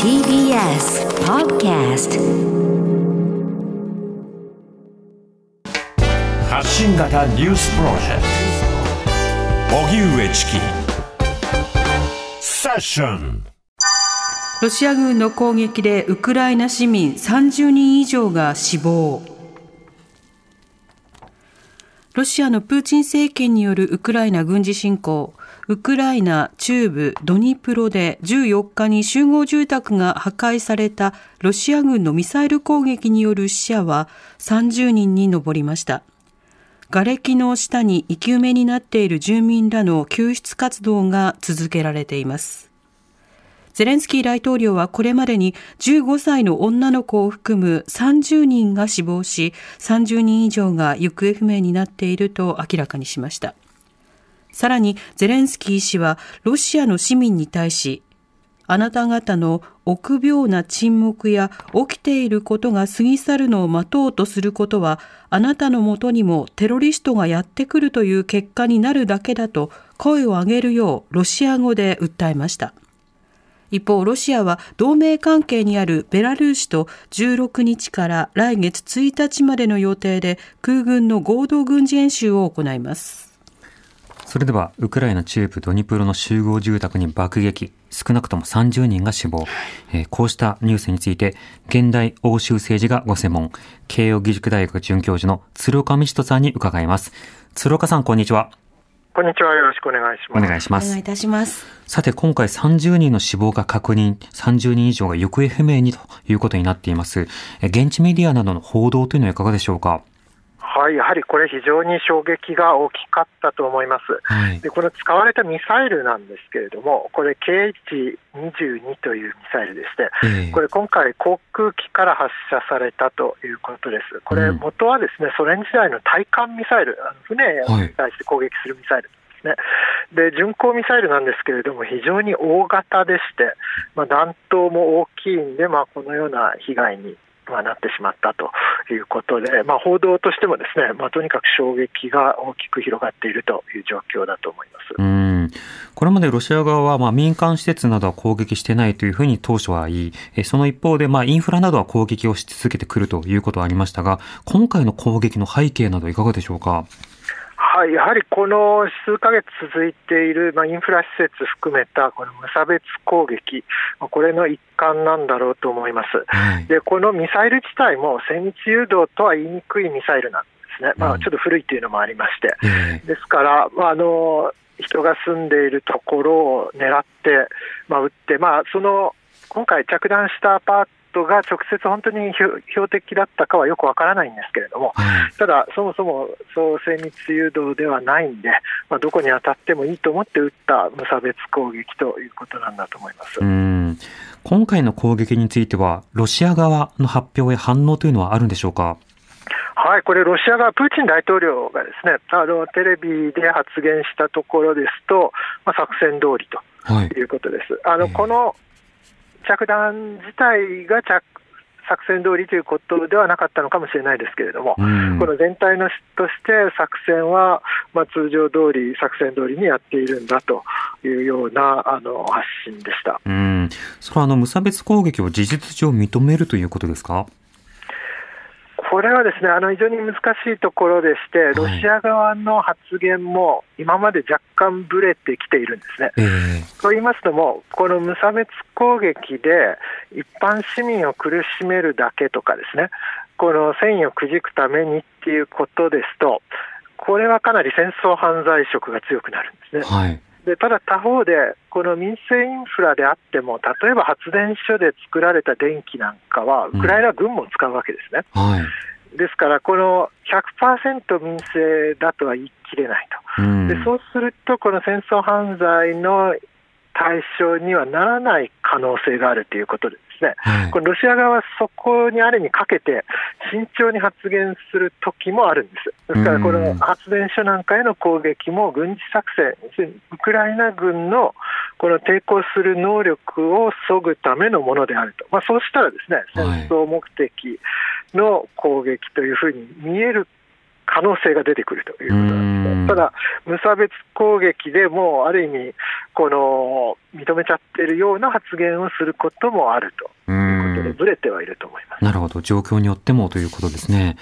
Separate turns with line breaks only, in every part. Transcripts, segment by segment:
TBS Podcast
発信型ニュースプロジェクト。荻上チキ。セッション。
ロシア軍の攻撃でウクライナ市民30人以上が死亡。ロシアのプーチン政権によるウクライナ軍事侵攻、ウクライナ中部ドニプロで14日に集合住宅が破壊されたロシア軍のミサイル攻撃による死者は30人に上りました。瓦礫の下に生き埋めになっている住民らの救出活動が続けられています。ゼレンスキー大統領はこれまでに15歳の女の子を含む30人が死亡し、30人以上が行方不明になっていると明らかにしました。さらにゼレンスキー氏はロシアの市民に対し、あなた方の臆病な沈黙や起きていることが過ぎ去るのを待とうとすることは、あなたのもとにもテロリストがやってくるという結果になるだけだと声を上げるようロシア語で訴えました。一方、ロシアは同盟関係にあるベラルーシと16日から来月1日までの予定で空軍の合同軍事演習を行います。
それでは、ウクライナ中部ドニプロの集合住宅に爆撃、少なくとも30人が死亡。えー、こうしたニュースについて、現代欧州政治がご専門、慶応義塾大学准教授の鶴岡道人さんに伺います。鶴岡さん、こんにちは。
こんにちは。よろしくお願いします。
お願いします。
お願いいたします。
さて、今回30人の死亡が確認、30人以上が行方不明にということになっています。現地メディアなどの報道というのはいかがでしょうか？
はい、やはりこれ、非常に衝撃が大きかったと思います、はい、でこの使われたミサイルなんですけれども、これ、KH22 というミサイルでして、えー、これ、今回、航空機から発射されたということです、これ、元はですね、ソ連時代の対艦ミサイル、船に対して攻撃するミサイル。ね、で巡航ミサイルなんですけれども、非常に大型でして、まあ、弾頭も大きいんで、まあ、このような被害にまあ、なってしまったということで、まあ、報道としてもですね、まあ、とにかく衝撃が大きく広がっているという状況だと思います
うんこれまでロシア側はまあ民間施設などは攻撃してないというふうに当初は言い、その一方でまあインフラなどは攻撃をし続けてくるということはありましたが、今回の攻撃の背景などいかがでしょうか？
はい、やはりこの数ヶ月続いている、まあ、インフラ施設含めたこの無差別攻撃、これの一環なんだろうと思います。はい、でこのミサイル自体も精密誘導とは言いにくいミサイルなんですね、まあ、ちょっと古いというのもありまして、ですから、まあ、あの人が住んでいるところを狙って、まあ、撃って、まあ、その今回着弾したアパートトが直接本当に標的だったかはよくわからないんですけれども、はい、ただ、そもそもそう精密誘導ではないんで、まあ、どこに当たってもいいと思って撃った無差別攻撃ということなんだと思います
今回の攻撃については、ロシア側の発表や反応というのはあるんでしょうか？
はい、これ、ロシア側、プーチン大統領がですねあのテレビで発言したところですと、まあ、作戦通りということです。はい、あのこの着弾自体が着作戦通りということではなかったのかもしれないですけれども、この全体のとして作戦は、まあ、通常通り、作戦通りにやっているんだというようなあの発信でした。
うん。それはあの無差別攻撃を事実上認めるということですか？
これはですねあの非常に難しいところでして、ロシア側の発言も今まで若干ぶれてきているんですね。えー、と言いますのも、この無差別攻撃で一般市民を苦しめるだけとかですね、この戦意をくじくためにっていうことですと、これはかなり戦争犯罪色が強くなるんですね。はいでただ他方で、この民生インフラであっても、例えば発電所で作られた電気なんかは、ウクライナ軍も使うわけですね。うんはい、ですから、この100%民生だとは言い切れないと、うん、でそうすると、この戦争犯罪の対象にはならない可能性があるということですね、はい、これロシア側はそこにあれにかけて、慎重に発言する時もあるんです。ですから、この発電所なんかへの攻撃も軍事作戦、ウクライナ軍のこの抵抗する能力をそぐためのものであると、まあ、そうしたらですね戦争目的の攻撃というふうに見える可能性が出てくるということなんですね。ただ、無差別攻撃でもうある意味、この認めちゃってるような発言をすることもあるということで、ぶれてはいると思います
なるほど、状況によってもということですね。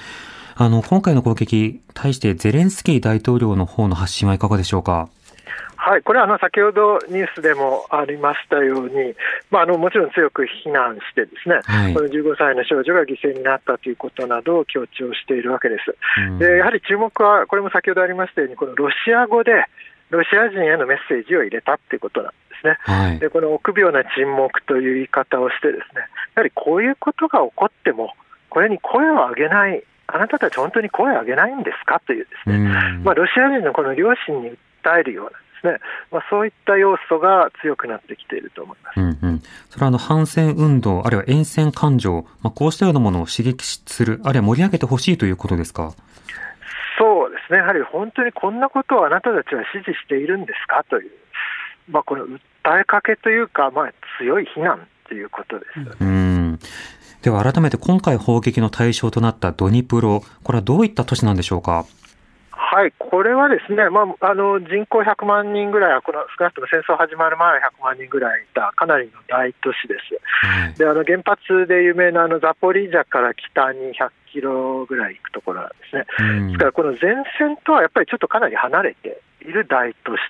あの今回の攻撃、対してゼレンスキー大統領の方の発信はいかがでしょうか？
はい、これはあの先ほどニュースでもありましたように、まあ、あのもちろん強く非難して、ですね、はい、この15歳の少女が犠牲になったということなどを強調しているわけです。うん、でやはり注目は、これも先ほどありましたように、このロシア語でロシア人へのメッセージを入れたということなんですね。はい、でこの臆病な沈黙という言い方をして、ですねやはりこういうことが起こっても、これに声を上げないあなたたち本当に声を上げないんですかというですね、まあ、ロシア人のこの両親に訴えるようなですね、まあ、そういった要素が強くなってきていると思います。
うんうん、それはあの反戦運動、あるいは沿線感情、まあ、こうしたようなものを刺激する、あるいは盛り上げてほしいということですか？
そうですね、やはり本当にこんなことをあなたたちは支持しているんですか？という、まあ、この訴えかけというか、まあ、強い非難ということです。
うんでは改めて今回砲撃の対象となったドニプロ、これはどういった都市なんでしょうか？
はい、これはですね、まあ、あの人口100万人ぐらいは、この少なくとも戦争始まる前は100万人ぐらいいた、かなりの大都市です。はい、であの原発で有名なあのザポリージャから北に100キロぐらい行くところなんですね。うん、ですから、この前線とはやっぱりちょっとかなり離れている大都市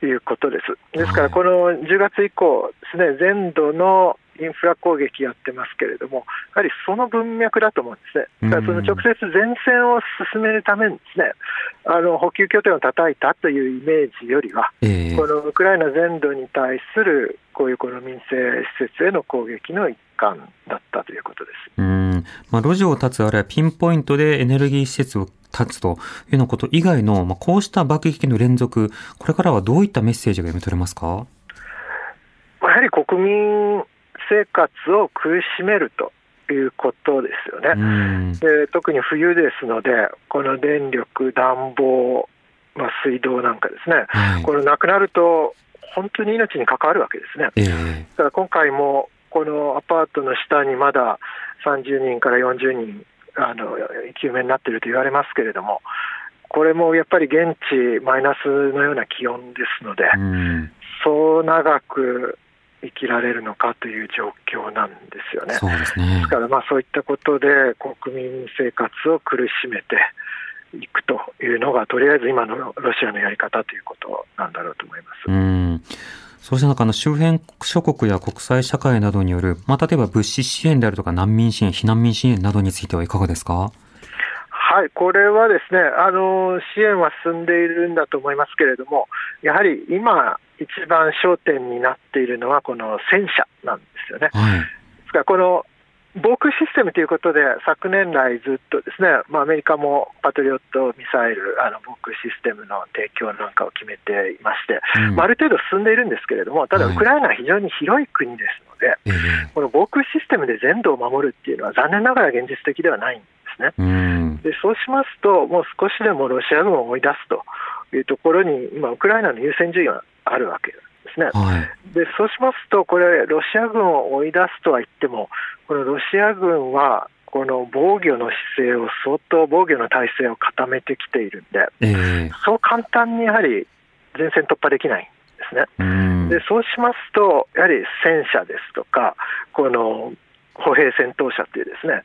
ということです。ですから、この10月以降ですね、全土のインフラ攻撃やってますけれども、やはりその文脈だと思うんですね、だからその直接前線を進めるためにですね、あの補給拠点を叩いたというイメージよりは、えー、このウクライナ全土に対するこういうこの民生施設への攻撃の一環だったということです。
うん。まあ、路地を断つあるいはピンポイントでエネルギー施設を断つというようなこと以外の、まあ、こうした爆撃の連続、これからはどういったメッセージが読み取れますか？
やはり国民生活を苦しめるということですよね。で特に冬ですので、この電力、暖房、まあ、水道なんかですね、はい、このなくなると、本当に命に関わるわけですね。えー、だから今回も、このアパートの下にまだ30人から40人、あの生き埋めになっていると言われますけれども、これもやっぱり現地マイナスのような気温ですので、そう長く生きられるのかという状況なんですよね。
そうですね
ですからまあそういったことで国民生活を苦しめていくというのがとりあえず今のロシアのやり方ということなんだろうと思います。
うんそうした中の周辺諸国や国際社会などによる、まあ、例えば物資支援であるとか難民支援、避難民支援などについてはいかがですか？
はい、これはですねあの支援は進んでいるんだと思いますけれども、やはり今、一番焦点になっているのは、この戦車なんですよね。はい、ですからこの防空システムということで、昨年来ずっとですね、まあ、アメリカもパトリオットミサイル、あの防空システムの提供なんかを決めていまして、うん、まあ、ある程度進んでいるんですけれども、ただ、ウクライナは非常に広い国ですので、はい、この防空システムで全土を守るっていうのは、残念ながら現実的ではないんですね。うん、でそうしますと、もう少しでもロシア軍を追い出すというところに、今、ウクライナの優先順位はあるわけですね。はい、でそうしますと、これ、ロシア軍を追い出すとは言っても、このロシア軍は、この防御の姿勢を相当防御の体制を固めてきているんで、えー、そう簡単にやはり前線突破できないんですね。でそうしますと、やはり戦車ですとか、この歩兵戦闘車というですね、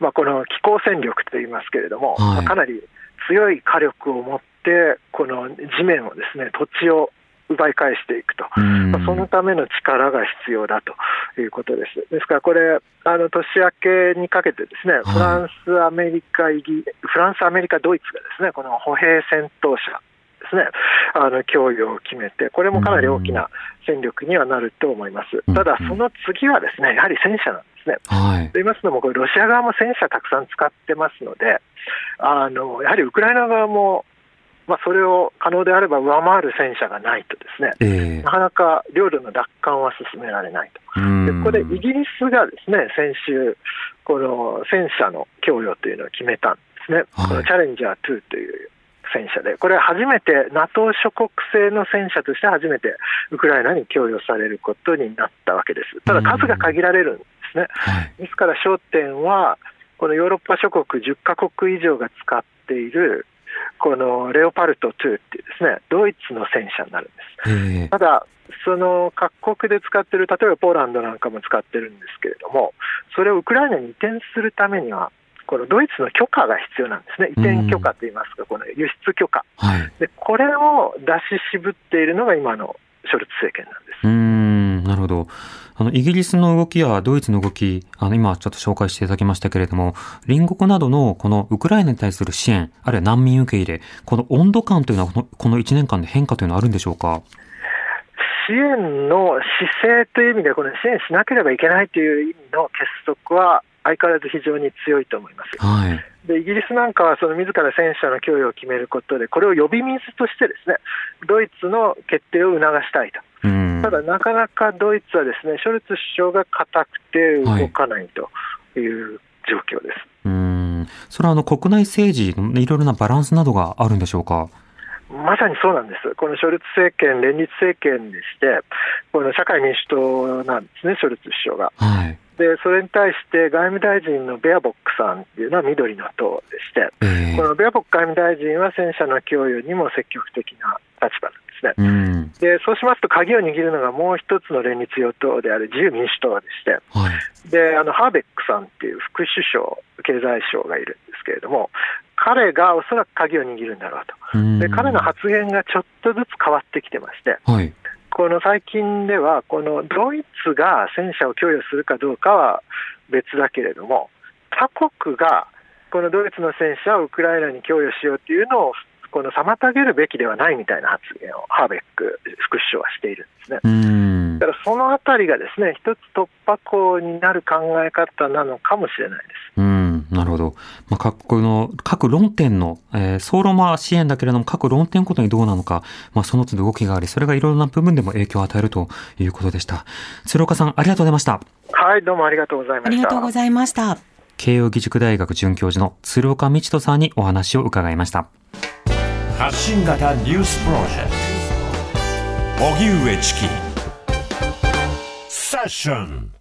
まあ、この機構戦力といいますけれども、はい、かなり強い火力を持って、この地面をですね土地を奪い返していくと、まあ、そのための力が必要だということです。ですからこれ、あの年明けにかけて、ですね、フランス、アメリカ、イギフランス、アメリカ、ドイツがですねこの歩兵戦闘車ですね、あの供与を決めて、これもかなり大きな戦力にはなると思います。ただ、その次はですねやはり戦車なんね。はい、と言いますのも、これ、ロシア側も戦車たくさん使ってますので、あのやはりウクライナ側もまあ、それを可能であれば上回る戦車がないとですね、えー、なかなか領土の奪還は進められないと。でここでイギリスがですね先週、この戦車の供与というのを決めたんですね、はい、このチャレンジャー2という戦車で、これは初めて NATO 諸国製の戦車として初めてウクライナに供与されることになったわけです。ただ数が限られるんですね。ですから焦点は、このヨーロッパ諸国10カ国以上が使ってっているこのレオパルト2っていうですねドイツの戦車になるんです。ただその各国で使ってる、例えばポーランドなんかも使ってるんですけれども、それをウクライナに移転するためには、このドイツの許可が必要なんですね、移転許可といいますか、この輸出許可、はい、で、これを出し渋っているのが今のショルツ政権なんです。
うんなるほどあのイギリスの動きやドイツの動き、あの今ちょっと紹介していただきましたけれども、隣国などのこのウクライナに対する支援、あるいは難民受け入れ、この温度感というのはこのこの1年間で変化というのはあるんでしょうか？
支援の姿勢という意味で、この支援しなければいけないという意味の結束は、相変わらず非常に強いと思います。はい、でイギリスなんかはその自ら戦車の供与を決めることで、これを呼び水としてですねドイツの決定を促したいと、ただ、なかなかドイツはですねショルツ首相が硬くて動かないという状況です。
はい、うん。それはあの国内政治のいろいろなバランスなどがあるんでしょうか？
まさにそうなんです、このショルツ政権、連立政権でして、この社会民主党なんですね、ショルツ首相が。はい。でそれに対して外務大臣のベアボックさんっていうのは緑の党でして、えー、このベアボック外務大臣は戦車の供与にも積極的な立場なんですね、うん、でそうしますと、鍵を握るのがもう一つの連立与党である自由民主党でして、はい、であのハーベックさんっていう副首相、経済相がいるんですけれども、彼がおそらく鍵を握るんだろうと、で彼の発言がちょっとずつ変わってきてまして、はい、この最近では、このドイツが戦車を供与するかどうかは別だけれども、他国がこのドイツの戦車をウクライナに供与しようというのをこの妨げるべきではないみたいな発言をハーベック副首相はしているんですね。だからそのあたりがですね、一つ突破口になる考え方なのかもしれないです。
うんなるほど。まあ、各国の、各論点の、えー、総論は支援だけれども、各論点ごとにどうなのか、まあ、その都度動きがあり、それがいろいろな部分でも影響を与えるということでした。鶴岡さん、ありがとうございました。
はい、どうもありがとうございました。あ
りがとうございました。
慶應義塾大学准教授の鶴岡道人さんにお話を伺いました。
発信型ニュースプロジェクト。荻上チキ。セッション。